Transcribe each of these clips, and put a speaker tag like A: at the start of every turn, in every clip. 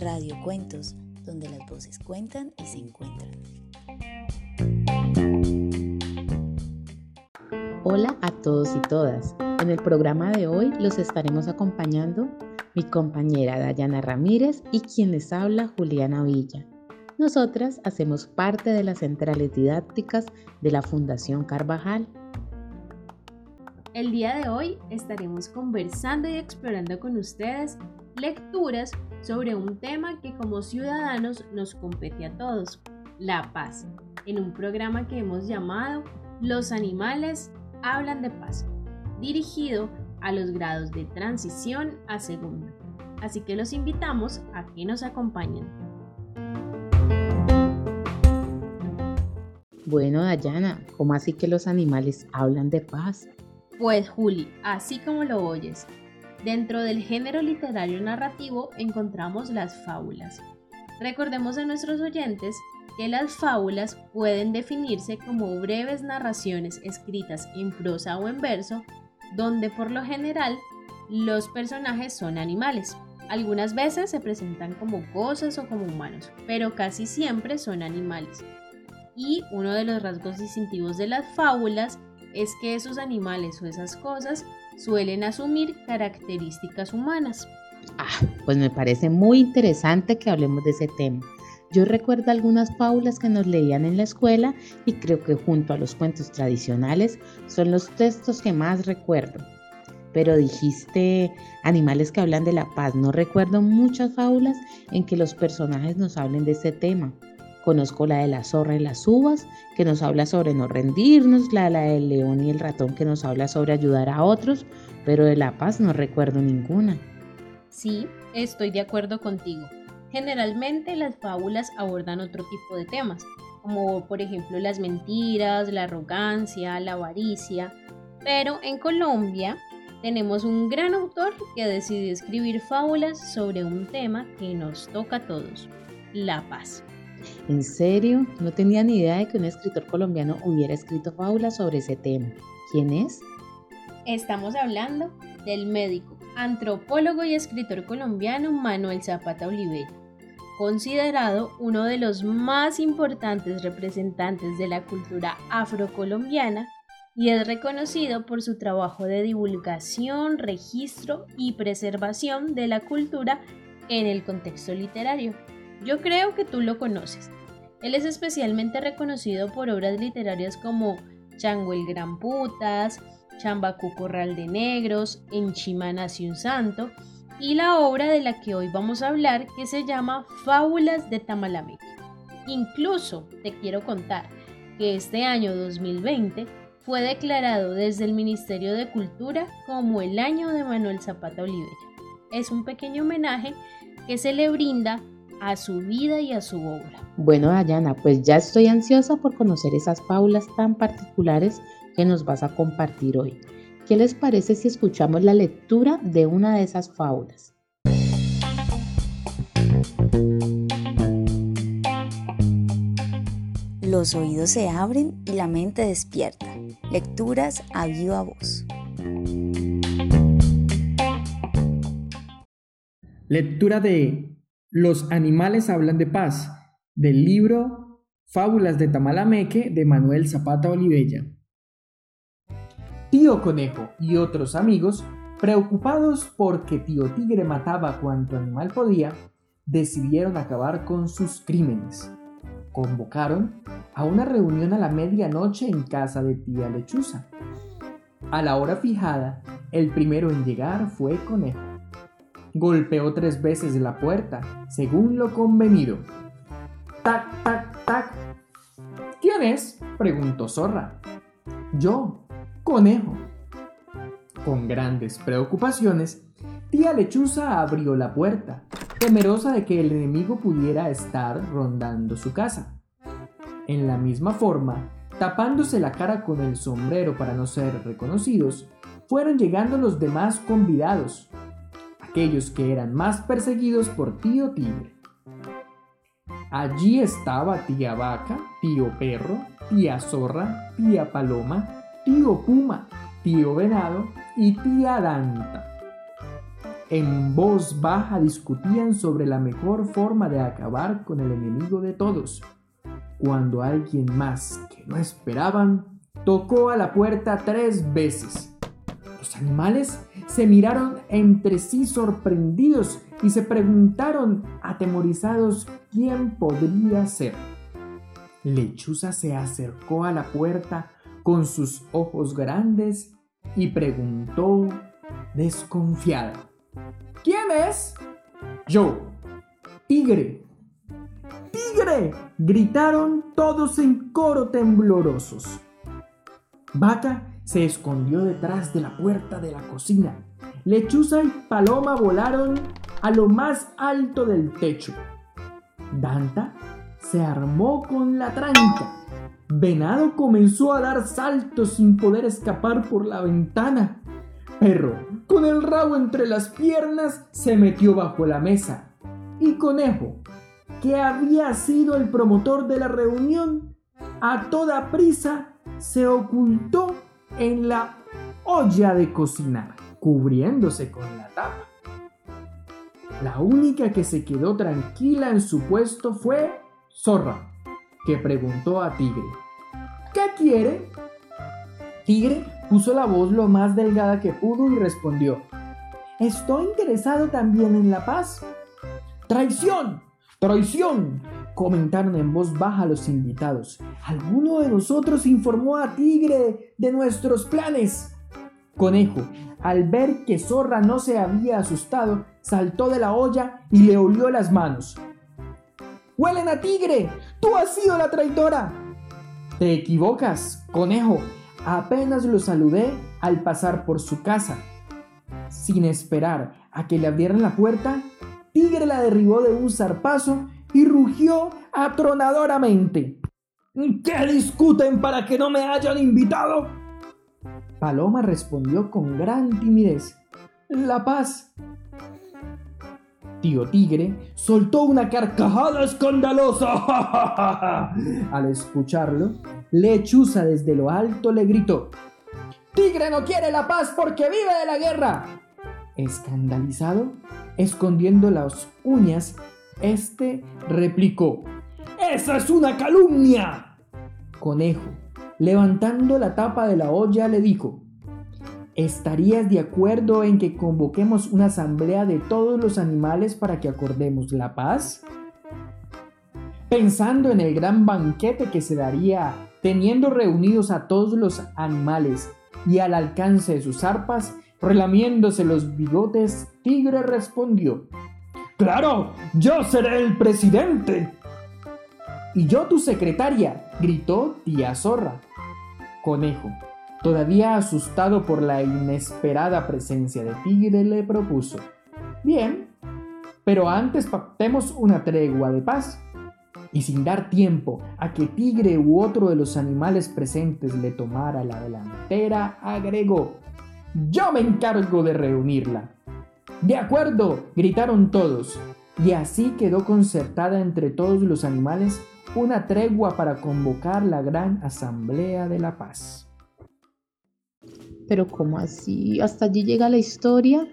A: Radio Cuentos, donde las voces cuentan y se encuentran. Hola a todos y todas. En el programa de hoy los estaremos acompañando mi compañera Dayana Ramírez y quien les habla Juliana Villa. Nosotras hacemos parte de las centrales didácticas de la Fundación Carvajal.
B: El día de hoy estaremos conversando y explorando con ustedes lecturas sobre un tema que como ciudadanos nos compete a todos, la paz, en un programa que hemos llamado Los animales hablan de paz, dirigido a los grados de transición a segundo. Así que los invitamos a que nos acompañen.
A: Bueno, Dayana, ¿cómo así que los animales hablan de paz?
B: Pues Juli, así como lo oyes, dentro del género literario narrativo encontramos las fábulas. Recordemos a nuestros oyentes que las fábulas pueden definirse como breves narraciones escritas en prosa o en verso, donde por lo general los personajes son animales. Algunas veces se presentan como cosas o como humanos, pero casi siempre son animales. Y uno de los rasgos distintivos de las fábulas es que esos animales o esas cosas suelen asumir características humanas.
A: Ah, pues me parece muy interesante que hablemos de ese tema. Yo recuerdo algunas fábulas que nos leían en la escuela y creo que junto a los cuentos tradicionales son los textos que más recuerdo. Pero dijiste animales que hablan de la paz. No recuerdo muchas fábulas en que los personajes nos hablen de ese tema. Conozco la de la zorra y las uvas, que nos habla sobre no rendirnos, la, la del león y el ratón, que nos habla sobre ayudar a otros, pero de la paz no recuerdo ninguna.
B: Sí, estoy de acuerdo contigo. Generalmente las fábulas abordan otro tipo de temas, como por ejemplo las mentiras, la arrogancia, la avaricia, pero en Colombia tenemos un gran autor que decidió escribir fábulas sobre un tema que nos toca a todos, la paz.
A: ¿En serio? No tenía ni idea de que un escritor colombiano hubiera escrito fábulas sobre ese tema. ¿Quién es?
B: Estamos hablando del médico, antropólogo y escritor colombiano Manuel Zapata Olivella, considerado uno de los más importantes representantes de la cultura afrocolombiana y es reconocido por su trabajo de divulgación, registro y preservación de la cultura en el contexto literario. Yo creo que tú lo conoces. Él es especialmente reconocido por obras literarias como Chango el Gran Putas, Chambacu Corral de Negros, En Chima nació un santo, y la obra de la que hoy vamos a hablar que se llama Fábulas de Tamalameque. Incluso te quiero contar que este año 2020 fue declarado desde el Ministerio de Cultura como el año de Manuel Zapata Olivella. Es un pequeño homenaje que se le brinda a su vida y a su obra.
A: Bueno, Dayana, pues ya estoy ansiosa por conocer esas fábulas tan particulares que nos vas a compartir hoy. ¿Qué les parece si escuchamos la lectura de una de esas fábulas? Los oídos se abren y la mente despierta. Lecturas a viva voz.
C: Lectura de Los animales hablan de paz, del libro Fábulas de Tamalameque de Manuel Zapata Olivella. Tío Conejo y otros amigos, preocupados porque Tío Tigre mataba cuanto animal podía, decidieron acabar con sus crímenes. Convocaron a una reunión a la medianoche en casa de tía Lechuza. A la hora fijada, el primero en llegar fue Conejo. Golpeó tres veces la puerta, según lo convenido. ¡Tac, tac, tac! ¿Quién es? preguntó Zorra. Yo, conejo. Con grandes preocupaciones, tía Lechuza abrió la puerta, temerosa de que el enemigo pudiera estar rondando su casa. En la misma forma, tapándose la cara con el sombrero para no ser reconocidos, fueron llegando los demás convidados, que eran más perseguidos por tío Tigre. Allí estaba tía Vaca, tío Perro, tía Zorra, tía Paloma, tío Puma, tío Venado y tía Danta. En voz baja discutían sobre la mejor forma de acabar con el enemigo de todos, cuando alguien más que no esperaban tocó a la puerta tres veces. Los animales se miraron entre sí sorprendidos y se preguntaron atemorizados quién podría ser. Lechuza se acercó a la puerta con sus ojos grandes y preguntó desconfiada. ¿Quién es? Yo. Tigre. ¡Tigre! gritaron todos en coro temblorosos. Vaca se escondió detrás de la puerta de la cocina. Lechuza y Paloma volaron a lo más alto del techo. Danta se armó con la tranca. Venado comenzó a dar saltos sin poder escapar por la ventana. Perro, con el rabo entre las piernas, se metió bajo la mesa. Y Conejo, que había sido el promotor de la reunión, a toda prisa se ocultó en la olla de cocinar, cubriéndose con la tapa. La única que se quedó tranquila en su puesto fue Zorra, que preguntó a Tigre, ¿qué quiere? Tigre puso la voz lo más delgada que pudo y respondió, estoy interesado también en la paz. ¡Traición! ¡Traición! Comentaron en voz baja los invitados. Alguno de nosotros informó a Tigre de nuestros planes. Conejo, al ver que Zorra no se había asustado, saltó de la olla y le olió las manos. ¡Huelen a tigre! ¡Tú has sido la traidora! Te equivocas, conejo. Apenas lo saludé al pasar por su casa. Sin esperar a que le abrieran la puerta, Tigre la derribó de un zarpazo y rugió atronadoramente. ¿Qué discuten para que no me hayan invitado? Paloma respondió con gran timidez. La paz. Tío Tigre soltó una carcajada escandalosa. Al escucharlo, Lechuza desde lo alto le gritó. Tigre no quiere la paz porque vive de la guerra. Escandalizado, escondiendo las uñas, este replicó. ¡Esa es una calumnia! Conejo, levantando la tapa de la olla, le dijo, ¿estarías de acuerdo en que convoquemos una asamblea de todos los animales para que acordemos la paz? Pensando en el gran banquete que se daría teniendo reunidos a todos los animales y al alcance de sus arpas, relamiéndose los bigotes, Tigre respondió, Claro, yo seré el presidente. Y yo tu secretaria, gritó tía zorra. Conejo, todavía asustado por la inesperada presencia de Tigre, le propuso. Bien, pero antes pactemos una tregua de paz. Y sin dar tiempo a que Tigre u otro de los animales presentes le tomara la delantera, agregó, yo me encargo de reunirla. De acuerdo, gritaron todos, y así quedó concertada entre todos los animales una tregua para convocar la gran asamblea de la paz.
A: Pero ¿cómo así? ¿Hasta allí llega la historia?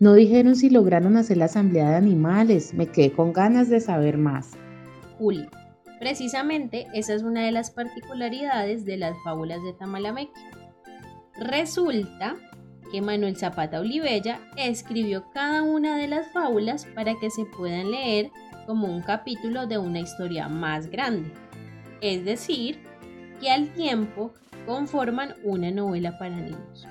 A: No dijeron si lograron hacer la asamblea de animales. Me quedé con ganas de saber más.
B: Juli, precisamente esa es una de las particularidades de las fábulas de Tamalameque. Resulta Manuel Zapata Olivella escribió cada una de las fábulas para que se puedan leer como un capítulo de una historia más grande. Es decir, que al tiempo conforman una novela para niños.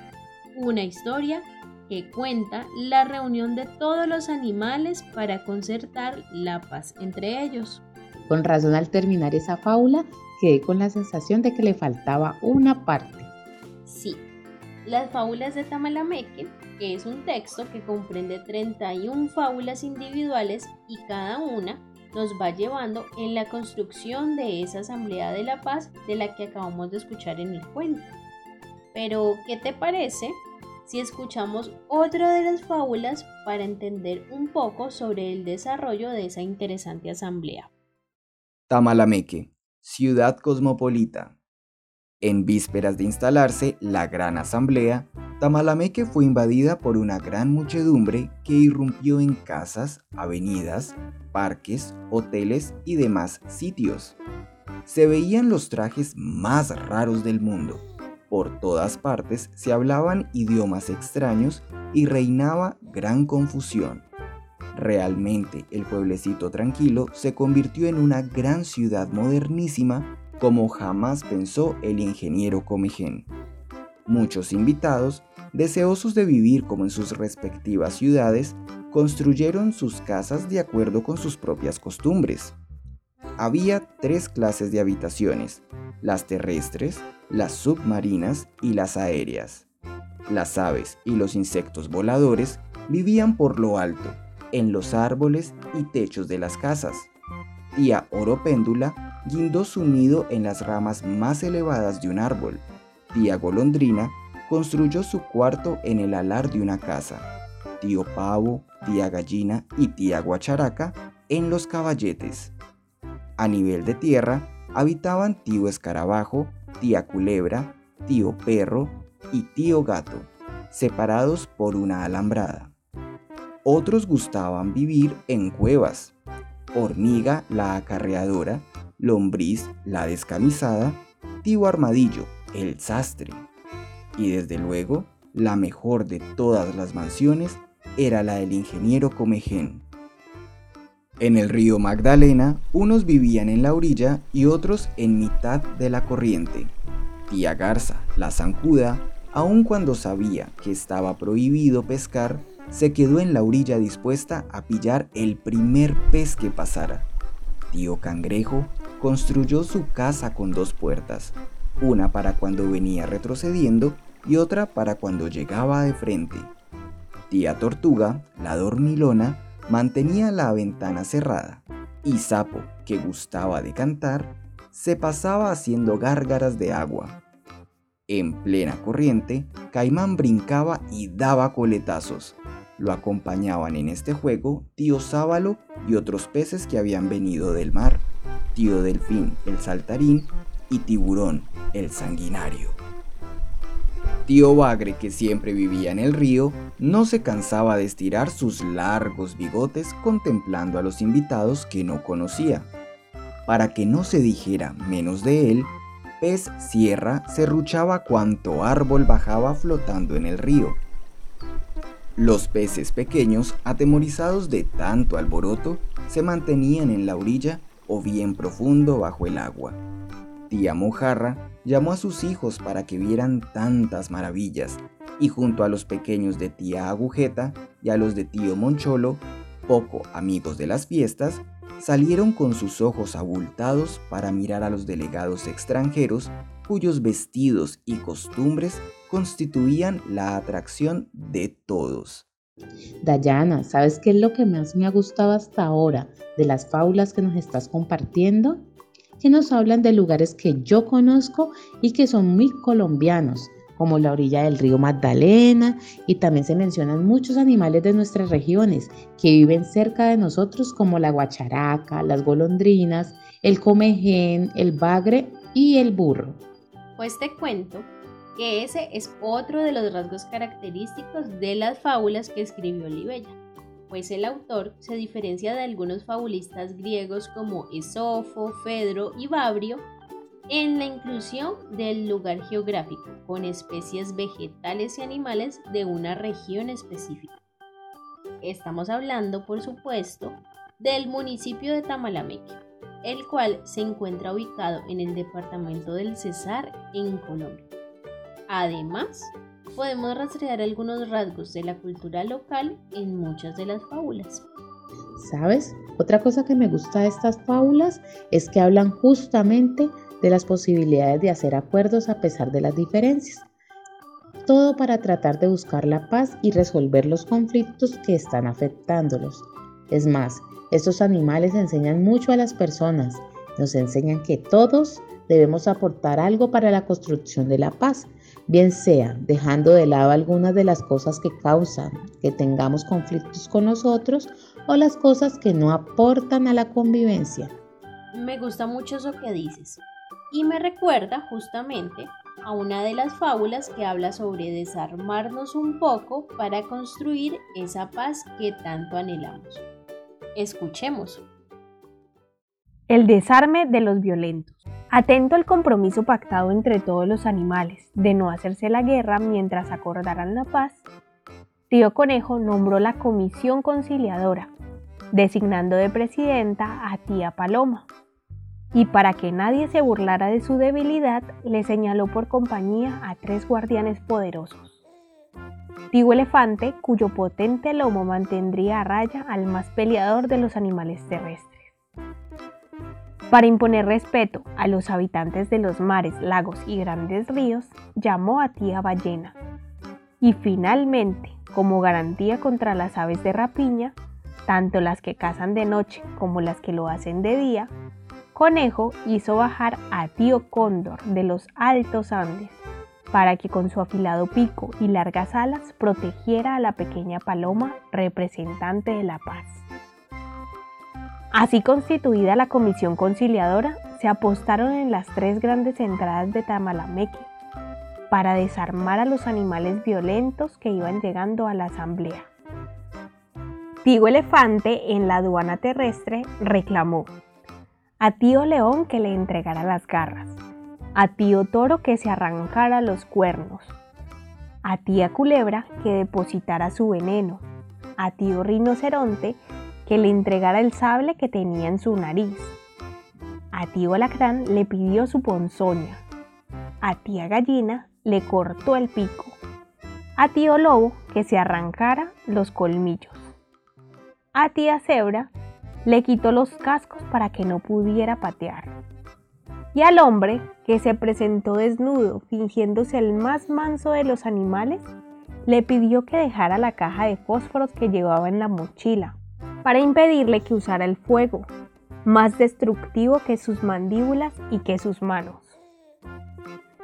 B: Una historia que cuenta la reunión de todos los animales para concertar la paz entre ellos.
A: Con razón al terminar esa fábula quedé con la sensación de que le faltaba una parte.
B: Las fábulas de Tamalameque, que es un texto que comprende 31 fábulas individuales y cada una nos va llevando en la construcción de esa Asamblea de la Paz de la que acabamos de escuchar en el cuento. Pero, ¿qué te parece si escuchamos otra de las fábulas para entender un poco sobre el desarrollo de esa interesante asamblea?
D: Tamalameque, ciudad cosmopolita. En vísperas de instalarse la gran asamblea, Tamalameque fue invadida por una gran muchedumbre que irrumpió en casas, avenidas, parques, hoteles y demás sitios. Se veían los trajes más raros del mundo. Por todas partes se hablaban idiomas extraños y reinaba gran confusión. Realmente el pueblecito tranquilo se convirtió en una gran ciudad modernísima como jamás pensó el ingeniero Comején. Muchos invitados, deseosos de vivir como en sus respectivas ciudades, construyeron sus casas de acuerdo con sus propias costumbres. Había tres clases de habitaciones, las terrestres, las submarinas y las aéreas. Las aves y los insectos voladores vivían por lo alto, en los árboles y techos de las casas. Tía Oropéndula guindó su nido en las ramas más elevadas de un árbol. Tía Golondrina construyó su cuarto en el alar de una casa. Tío Pavo, tía Gallina y tía Guacharaca en los caballetes. A nivel de tierra habitaban tío Escarabajo, tía Culebra, tío Perro y tío Gato, separados por una alambrada. Otros gustaban vivir en cuevas. Hormiga la acarreadora Lombriz, la descamisada, Tío Armadillo, el sastre. Y desde luego, la mejor de todas las mansiones era la del ingeniero Comején. En el río Magdalena, unos vivían en la orilla y otros en mitad de la corriente. Tía Garza, la zancuda, aun cuando sabía que estaba prohibido pescar, se quedó en la orilla dispuesta a pillar el primer pez que pasara. Tío Cangrejo construyó su casa con dos puertas, una para cuando venía retrocediendo y otra para cuando llegaba de frente. Tía Tortuga, la dormilona, mantenía la ventana cerrada, y Sapo, que gustaba de cantar, se pasaba haciendo gárgaras de agua. En plena corriente, Caimán brincaba y daba coletazos. Lo acompañaban en este juego tío Sábalo y otros peces que habían venido del mar tío delfín el saltarín y tiburón el sanguinario. Tío Bagre, que siempre vivía en el río, no se cansaba de estirar sus largos bigotes contemplando a los invitados que no conocía. Para que no se dijera menos de él, Pez Sierra serruchaba cuanto árbol bajaba flotando en el río. Los peces pequeños, atemorizados de tanto alboroto, se mantenían en la orilla o bien profundo bajo el agua. Tía Mojarra llamó a sus hijos para que vieran tantas maravillas, y junto a los pequeños de tía Agujeta y a los de tío Moncholo, poco amigos de las fiestas, salieron con sus ojos abultados para mirar a los delegados extranjeros cuyos vestidos y costumbres constituían la atracción de todos.
A: Dayana, ¿sabes qué es lo que más me ha gustado hasta ahora de las fábulas que nos estás compartiendo? Que nos hablan de lugares que yo conozco y que son muy colombianos, como la orilla del río Magdalena, y también se mencionan muchos animales de nuestras regiones que viven cerca de nosotros, como la guacharaca, las golondrinas, el comején, el bagre y el burro.
B: Pues te cuento que ese es otro de los rasgos característicos de las fábulas que escribió Olivella, pues el autor se diferencia de algunos fabulistas griegos como Esofo, Fedro y Babrio en la inclusión del lugar geográfico con especies vegetales y animales de una región específica. Estamos hablando, por supuesto, del municipio de Tamalameque, el cual se encuentra ubicado en el departamento del Cesar en Colombia. Además, podemos rastrear algunos rasgos de la cultura local en muchas de las fábulas.
A: ¿Sabes? Otra cosa que me gusta de estas fábulas es que hablan justamente de las posibilidades de hacer acuerdos a pesar de las diferencias. todo para tratar de buscar la paz y resolver los conflictos que están afectándolos. Es más, estos animales enseñan mucho a las personas, nos enseñan que todos debemos aportar algo para la construcción de la paz, bien sea dejando de lado algunas de las cosas que causan que tengamos conflictos con nosotros o las cosas que no aportan a la convivencia.
B: Me gusta mucho eso que dices y me recuerda justamente a una de las fábulas que habla sobre desarmarnos un poco para construir esa paz que tanto anhelamos. Escuchemos.
E: El desarme de los violentos. Atento al compromiso pactado entre todos los animales de no hacerse la guerra mientras acordaran la paz, Tío Conejo nombró la comisión conciliadora, designando de presidenta a Tía Paloma. Y para que nadie se burlara de su debilidad, le señaló por compañía a tres guardianes poderosos. Tío Elefante, cuyo potente lomo mantendría a raya al más peleador de los animales terrestres. Para imponer respeto a los habitantes de los mares, lagos y grandes ríos, llamó a tía ballena. Y finalmente, como garantía contra las aves de rapiña, tanto las que cazan de noche como las que lo hacen de día, Conejo hizo bajar a tío Cóndor de los altos Andes para que con su afilado pico y largas alas protegiera a la pequeña paloma representante de la paz. Así constituida la comisión conciliadora, se apostaron en las tres grandes entradas de Tamalameque para desarmar a los animales violentos que iban llegando a la asamblea. Tío Elefante en la aduana terrestre reclamó a tío León que le entregara las garras, a tío Toro que se arrancara los cuernos, a tía Culebra que depositara su veneno, a tío Rinoceronte que le entregara el sable que tenía en su nariz. A tío Alacrán le pidió su ponzoña. A tía Gallina le cortó el pico. A tío Lobo que se arrancara los colmillos. A tía Cebra le quitó los cascos para que no pudiera patear. Y al hombre, que se presentó desnudo, fingiéndose el más manso de los animales, le pidió que dejara la caja de fósforos que llevaba en la mochila para impedirle que usara el fuego, más destructivo que sus mandíbulas y que sus manos.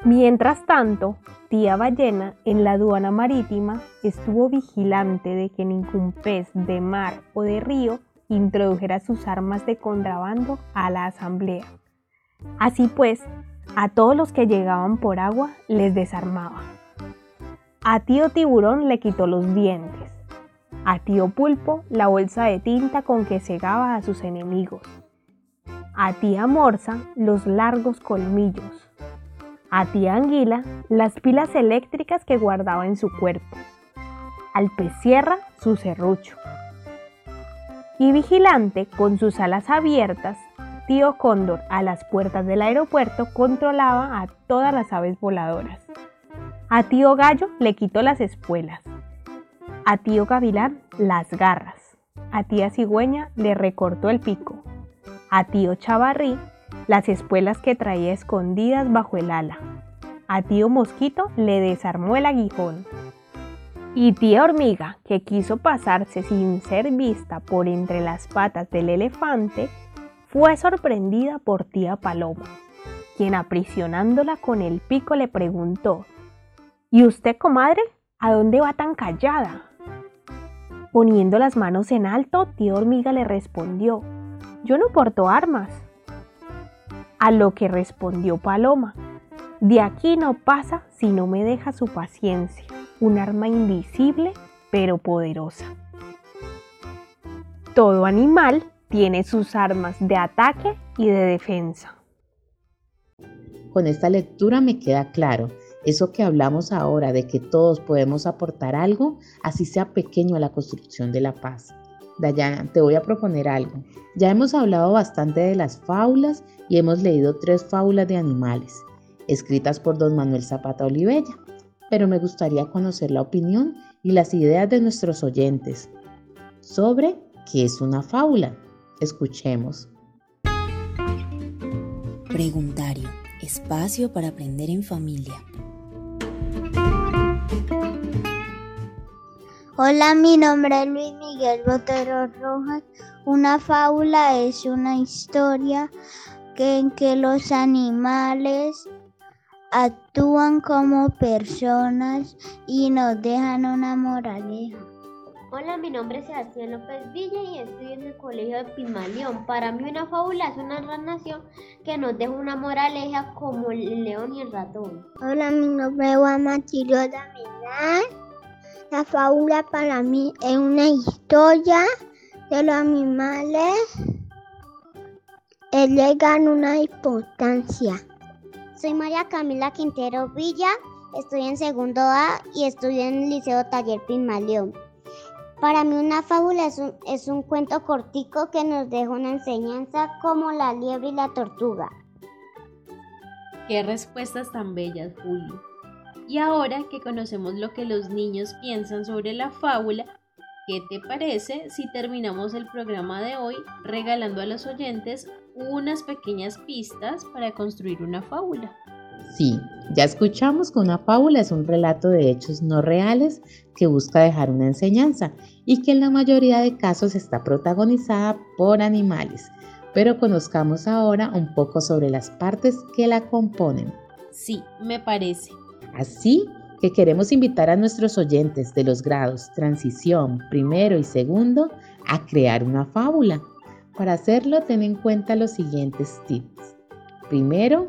E: Mientras tanto, tía ballena en la aduana marítima estuvo vigilante de que ningún pez de mar o de río introdujera sus armas de contrabando a la asamblea. Así pues, a todos los que llegaban por agua les desarmaba. A tío tiburón le quitó los dientes, a tío Pulpo la bolsa de tinta con que cegaba a sus enemigos. A tía Morsa los largos colmillos. A tía Anguila las pilas eléctricas que guardaba en su cuerpo. Al pez sierra su serrucho. Y vigilante, con sus alas abiertas, tío Cóndor a las puertas del aeropuerto controlaba a todas las aves voladoras. A tío Gallo le quitó las espuelas a tío Gavilán las garras. A tía Cigüeña le recortó el pico. A tío Chavarrí las espuelas que traía escondidas bajo el ala. A tío Mosquito le desarmó el aguijón. Y tía Hormiga, que quiso pasarse sin ser vista por entre las patas del elefante, fue sorprendida por tía Paloma, quien aprisionándola con el pico le preguntó, ¿Y usted, comadre, a dónde va tan callada? Poniendo las manos en alto, tío hormiga le respondió, yo no porto armas. A lo que respondió Paloma, de aquí no pasa si no me deja su paciencia, un arma invisible pero poderosa. Todo animal tiene sus armas de ataque y de defensa.
A: Con esta lectura me queda claro eso que hablamos ahora de que todos podemos aportar algo, así sea pequeño a la construcción de la paz. Dayana, te voy a proponer algo. Ya hemos hablado bastante de las fábulas y hemos leído tres fábulas de animales, escritas por don Manuel Zapata Olivella, pero me gustaría conocer la opinión y las ideas de nuestros oyentes sobre qué es una fábula. Escuchemos.
F: Preguntario, espacio para aprender en familia. Hola, mi nombre es Luis Miguel Botero Rojas. Una fábula es una historia que, en que los animales actúan como personas y nos dejan una moraleja.
G: Hola, mi nombre es Sebastián López Villa y estoy en el colegio de Pimaleón. Para mí una fábula es una narración que nos deja una moraleja como el león y el ratón.
F: Hola, mi nombre es Juan Matilio Damián. La fábula para mí es una historia de los animales elegan una importancia.
H: Soy María Camila Quintero Villa, estoy en segundo A y estudio en el Liceo Taller Pinmaleón. Para mí una fábula es un, es un cuento cortico que nos deja una enseñanza como la liebre y la tortuga.
B: Qué respuestas tan bellas, Julio. Y ahora que conocemos lo que los niños piensan sobre la fábula, ¿qué te parece si terminamos el programa de hoy regalando a los oyentes unas pequeñas pistas para construir una fábula?
A: Sí, ya escuchamos que una fábula es un relato de hechos no reales que busca dejar una enseñanza y que en la mayoría de casos está protagonizada por animales. Pero conozcamos ahora un poco sobre las partes que la componen.
B: Sí, me parece.
A: Así que queremos invitar a nuestros oyentes de los grados transición, primero y segundo a crear una fábula. Para hacerlo, ten en cuenta los siguientes tips. Primero,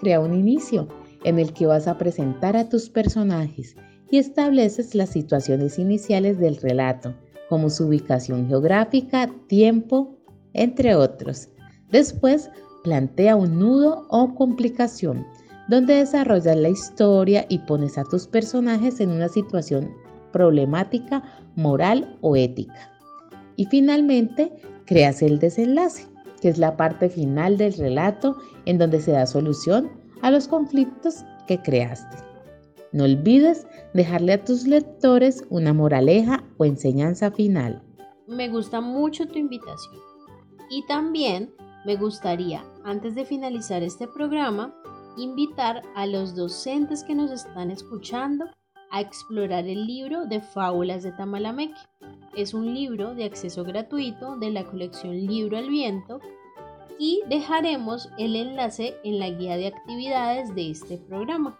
A: crea un inicio en el que vas a presentar a tus personajes y estableces las situaciones iniciales del relato, como su ubicación geográfica, tiempo, entre otros. Después, plantea un nudo o complicación donde desarrollas la historia y pones a tus personajes en una situación problemática, moral o ética. Y finalmente, creas el desenlace, que es la parte final del relato en donde se da solución a los conflictos que creaste. No olvides dejarle a tus lectores una moraleja o enseñanza final.
B: Me gusta mucho tu invitación. Y también me gustaría, antes de finalizar este programa, invitar a los docentes que nos están escuchando a explorar el libro de Fábulas de Tamalameque. Es un libro de acceso gratuito de la colección Libro al Viento y dejaremos el enlace en la guía de actividades de este programa.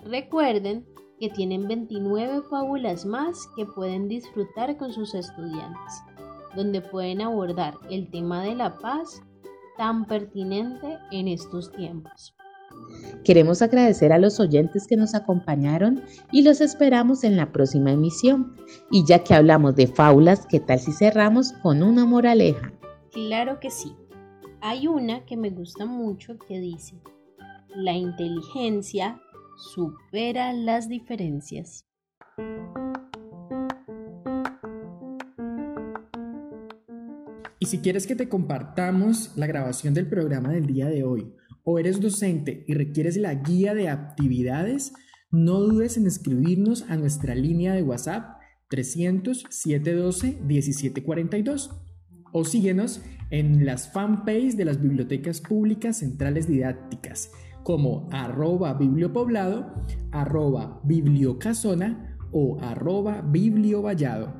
B: Recuerden que tienen 29 fábulas más que pueden disfrutar con sus estudiantes, donde pueden abordar el tema de la paz tan pertinente en estos tiempos.
A: Queremos agradecer a los oyentes que nos acompañaron y los esperamos en la próxima emisión. Y ya que hablamos de fábulas, ¿qué tal si cerramos con una moraleja?
B: Claro que sí. Hay una que me gusta mucho que dice, la inteligencia supera las diferencias.
C: Y si quieres que te compartamos la grabación del programa del día de hoy o eres docente y requieres la guía de actividades, no dudes en escribirnos a nuestra línea de WhatsApp 300 712 1742 o síguenos en las fanpages de las bibliotecas públicas centrales didácticas como arroba bibliopoblado, arroba bibliocasona o arroba bibliovallado.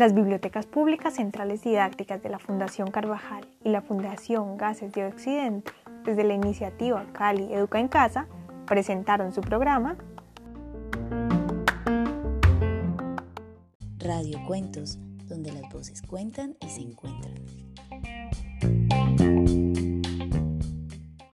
E: Las bibliotecas públicas centrales didácticas de la Fundación Carvajal y la Fundación Gases de Occidente, desde la iniciativa Cali Educa en Casa, presentaron su programa
I: Radio Cuentos, donde las voces cuentan y se encuentran.